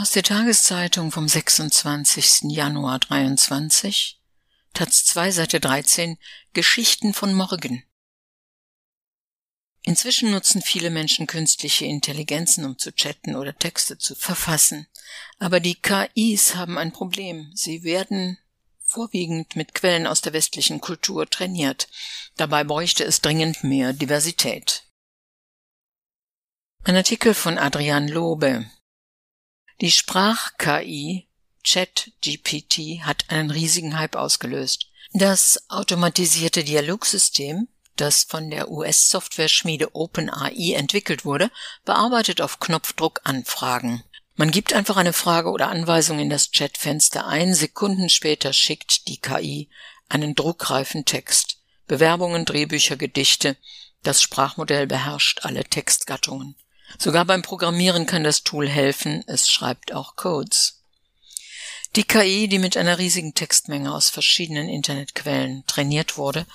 Aus der Tageszeitung vom 26. Januar 23, Taz 2, Seite 13, Geschichten von morgen. Inzwischen nutzen viele Menschen künstliche Intelligenzen, um zu chatten oder Texte zu verfassen. Aber die KIs haben ein Problem. Sie werden vorwiegend mit Quellen aus der westlichen Kultur trainiert. Dabei bräuchte es dringend mehr Diversität. Ein Artikel von Adrian Lobe. Die Sprach-KI ChatGPT hat einen riesigen Hype ausgelöst. Das automatisierte Dialogsystem das von der US-Software-Schmiede OpenAI entwickelt wurde, bearbeitet auf Knopfdruck Anfragen. Man gibt einfach eine Frage oder Anweisung in das Chatfenster ein, Sekunden später schickt die KI einen druckreifen Text. Bewerbungen, Drehbücher, Gedichte. Das Sprachmodell beherrscht alle Textgattungen. Sogar beim Programmieren kann das Tool helfen, es schreibt auch Codes. Die KI, die mit einer riesigen Textmenge aus verschiedenen Internetquellen trainiert wurde,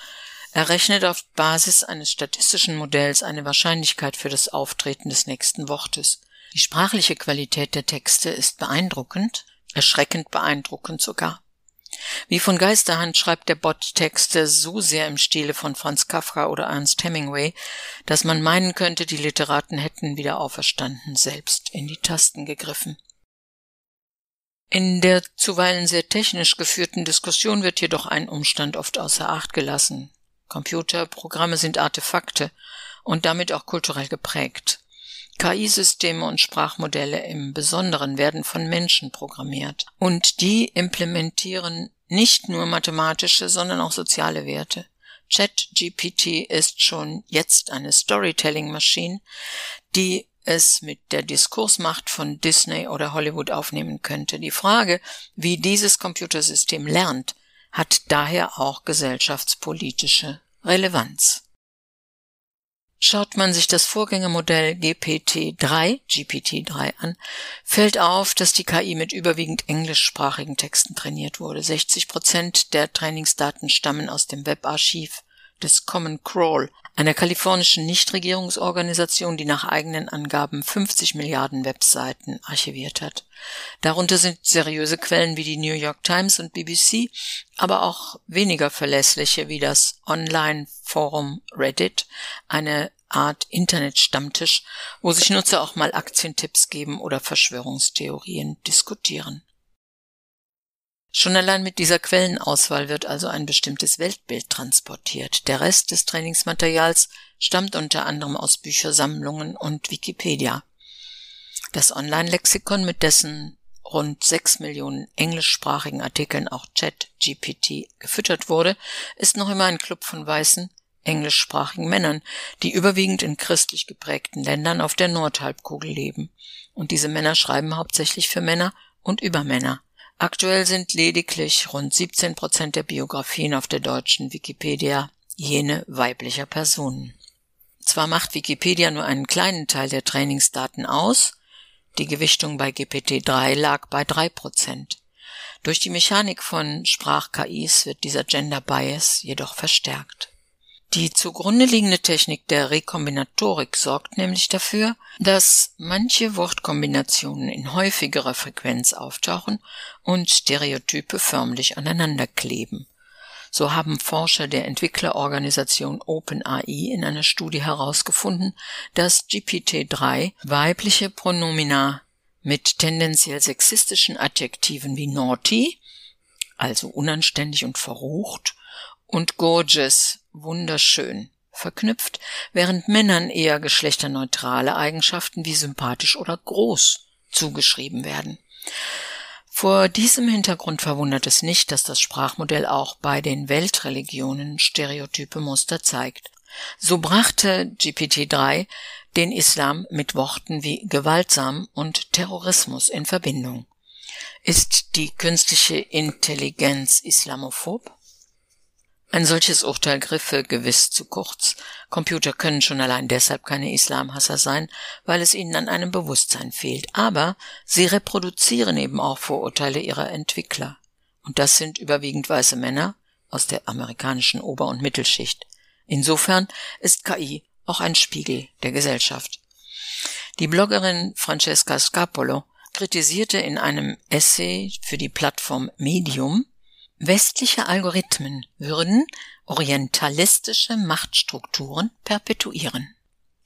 errechnet auf Basis eines statistischen Modells eine Wahrscheinlichkeit für das Auftreten des nächsten Wortes. Die sprachliche Qualität der Texte ist beeindruckend, erschreckend beeindruckend sogar. Wie von Geisterhand schreibt der Bot Texte so sehr im Stile von Franz Kafka oder Ernst Hemingway, dass man meinen könnte, die Literaten hätten wieder auferstanden, selbst in die Tasten gegriffen. In der zuweilen sehr technisch geführten Diskussion wird jedoch ein Umstand oft außer Acht gelassen. Computerprogramme sind Artefakte und damit auch kulturell geprägt. KI-Systeme und Sprachmodelle im Besonderen werden von Menschen programmiert und die implementieren nicht nur mathematische, sondern auch soziale Werte. ChatGPT ist schon jetzt eine Storytelling-Maschine, die es mit der Diskursmacht von Disney oder Hollywood aufnehmen könnte. Die Frage, wie dieses Computersystem lernt, hat daher auch gesellschaftspolitische Relevanz. Schaut man sich das Vorgängermodell GPT-3, GPT-3 an, fällt auf, dass die KI mit überwiegend englischsprachigen Texten trainiert wurde. 60 Prozent der Trainingsdaten stammen aus dem Webarchiv des Common Crawl, einer kalifornischen Nichtregierungsorganisation, die nach eigenen Angaben 50 Milliarden Webseiten archiviert hat. Darunter sind seriöse Quellen wie die New York Times und BBC, aber auch weniger verlässliche wie das Online-Forum Reddit, eine Art Internet-Stammtisch, wo sich Nutzer auch mal Aktientipps geben oder Verschwörungstheorien diskutieren. Schon allein mit dieser Quellenauswahl wird also ein bestimmtes Weltbild transportiert. Der Rest des Trainingsmaterials stammt unter anderem aus Büchersammlungen und Wikipedia. Das Online-Lexikon, mit dessen rund sechs Millionen englischsprachigen Artikeln auch Chat-GPT gefüttert wurde, ist noch immer ein Club von weißen, englischsprachigen Männern, die überwiegend in christlich geprägten Ländern auf der Nordhalbkugel leben. Und diese Männer schreiben hauptsächlich für Männer und über Männer. Aktuell sind lediglich rund 17 Prozent der Biografien auf der deutschen Wikipedia jene weiblicher Personen. Zwar macht Wikipedia nur einen kleinen Teil der Trainingsdaten aus, die Gewichtung bei GPT-3 lag bei drei Prozent. Durch die Mechanik von Sprach-KIs wird dieser Gender Bias jedoch verstärkt. Die zugrunde liegende Technik der Rekombinatorik sorgt nämlich dafür, dass manche Wortkombinationen in häufigerer Frequenz auftauchen und Stereotype förmlich aneinanderkleben. So haben Forscher der Entwicklerorganisation OpenAI in einer Studie herausgefunden, dass GPT-3 weibliche Pronomina mit tendenziell sexistischen Adjektiven wie naughty, also unanständig und verrucht, und gorgeous, wunderschön, verknüpft, während Männern eher geschlechterneutrale Eigenschaften wie sympathisch oder groß zugeschrieben werden. Vor diesem Hintergrund verwundert es nicht, dass das Sprachmodell auch bei den Weltreligionen stereotype Muster zeigt. So brachte GPT-3 den Islam mit Worten wie gewaltsam und Terrorismus in Verbindung. Ist die künstliche Intelligenz islamophob? Ein solches Urteil griffe gewiss zu kurz. Computer können schon allein deshalb keine Islamhasser sein, weil es ihnen an einem Bewusstsein fehlt. Aber sie reproduzieren eben auch Vorurteile ihrer Entwickler. Und das sind überwiegend weiße Männer aus der amerikanischen Ober- und Mittelschicht. Insofern ist KI auch ein Spiegel der Gesellschaft. Die Bloggerin Francesca Scapolo kritisierte in einem Essay für die Plattform Medium, westliche Algorithmen würden orientalistische Machtstrukturen perpetuieren.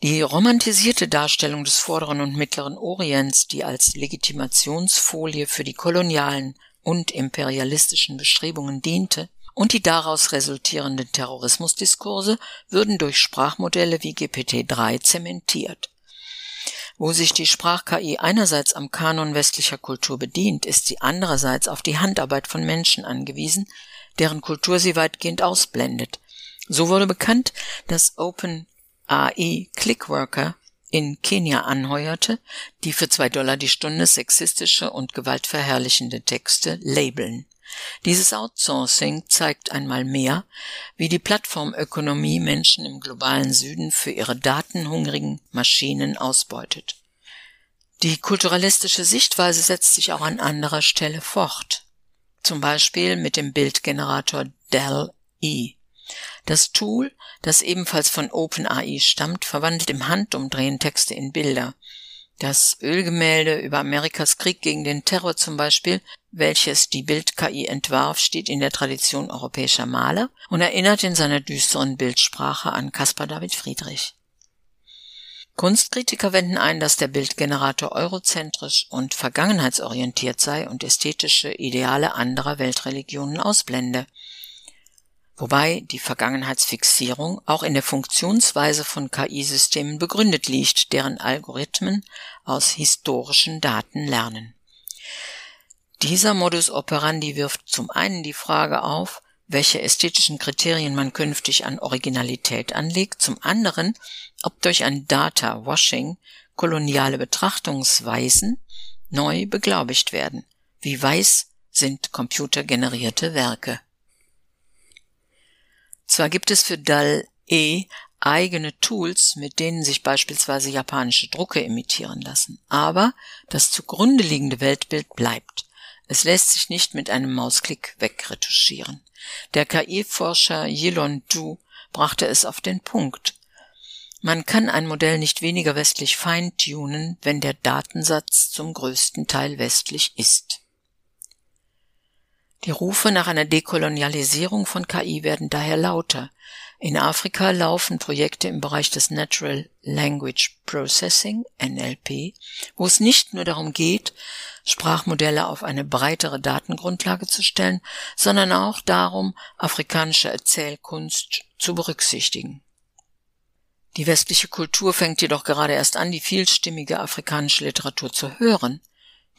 Die romantisierte Darstellung des vorderen und mittleren Orients, die als Legitimationsfolie für die kolonialen und imperialistischen Bestrebungen diente, und die daraus resultierenden Terrorismusdiskurse würden durch Sprachmodelle wie GPT-3 zementiert. Wo sich die Sprach-KI einerseits am Kanon westlicher Kultur bedient, ist sie andererseits auf die Handarbeit von Menschen angewiesen, deren Kultur sie weitgehend ausblendet. So wurde bekannt, dass Open AI Clickworker in Kenia anheuerte, die für zwei Dollar die Stunde sexistische und gewaltverherrlichende Texte labeln. Dieses Outsourcing zeigt einmal mehr, wie die Plattformökonomie Menschen im globalen Süden für ihre datenhungrigen Maschinen ausbeutet. Die kulturalistische Sichtweise setzt sich auch an anderer Stelle fort, zum Beispiel mit dem Bildgenerator Dell-E. Das Tool, das ebenfalls von OpenAI stammt, verwandelt im Handumdrehen Texte in Bilder. Das Ölgemälde über Amerikas Krieg gegen den Terror zum Beispiel, welches die Bild-KI entwarf, steht in der Tradition europäischer Maler und erinnert in seiner düsteren Bildsprache an Caspar David Friedrich. Kunstkritiker wenden ein, dass der Bildgenerator eurozentrisch und vergangenheitsorientiert sei und ästhetische Ideale anderer Weltreligionen ausblende wobei die Vergangenheitsfixierung auch in der Funktionsweise von KI-Systemen begründet liegt, deren Algorithmen aus historischen Daten lernen. Dieser Modus operandi wirft zum einen die Frage auf, welche ästhetischen Kriterien man künftig an Originalität anlegt, zum anderen, ob durch ein Data Washing koloniale Betrachtungsweisen neu beglaubigt werden. Wie weiß sind computergenerierte Werke? Zwar gibt es für DAL-E eigene Tools, mit denen sich beispielsweise japanische Drucke imitieren lassen, aber das zugrunde liegende Weltbild bleibt. Es lässt sich nicht mit einem Mausklick wegretuschieren. Der KI-Forscher Yilon Du brachte es auf den Punkt. Man kann ein Modell nicht weniger westlich feintunen, wenn der Datensatz zum größten Teil westlich ist. Die Rufe nach einer Dekolonialisierung von KI werden daher lauter. In Afrika laufen Projekte im Bereich des Natural Language Processing NLP, wo es nicht nur darum geht, Sprachmodelle auf eine breitere Datengrundlage zu stellen, sondern auch darum, afrikanische Erzählkunst zu berücksichtigen. Die westliche Kultur fängt jedoch gerade erst an, die vielstimmige afrikanische Literatur zu hören.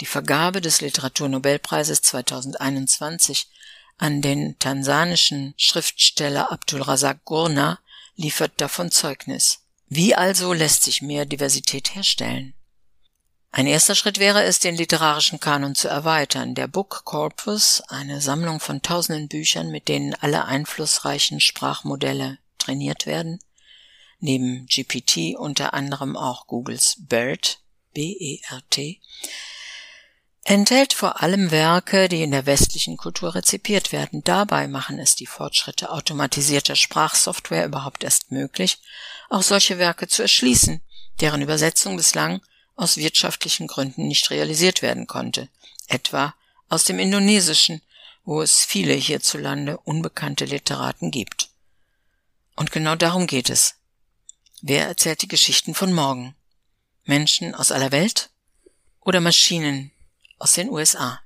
Die Vergabe des Literaturnobelpreises 2021 an den tansanischen Schriftsteller Abdul Razak Gurna liefert davon Zeugnis. Wie also lässt sich mehr Diversität herstellen? Ein erster Schritt wäre es, den literarischen Kanon zu erweitern. Der Book Corpus, eine Sammlung von tausenden Büchern, mit denen alle einflussreichen Sprachmodelle trainiert werden, neben GPT unter anderem auch Googles BERT, B-E-R-T, enthält vor allem Werke, die in der westlichen Kultur rezipiert werden. Dabei machen es die Fortschritte automatisierter Sprachsoftware überhaupt erst möglich, auch solche Werke zu erschließen, deren Übersetzung bislang aus wirtschaftlichen Gründen nicht realisiert werden konnte, etwa aus dem Indonesischen, wo es viele hierzulande unbekannte Literaten gibt. Und genau darum geht es. Wer erzählt die Geschichten von morgen? Menschen aus aller Welt oder Maschinen, aus den USA.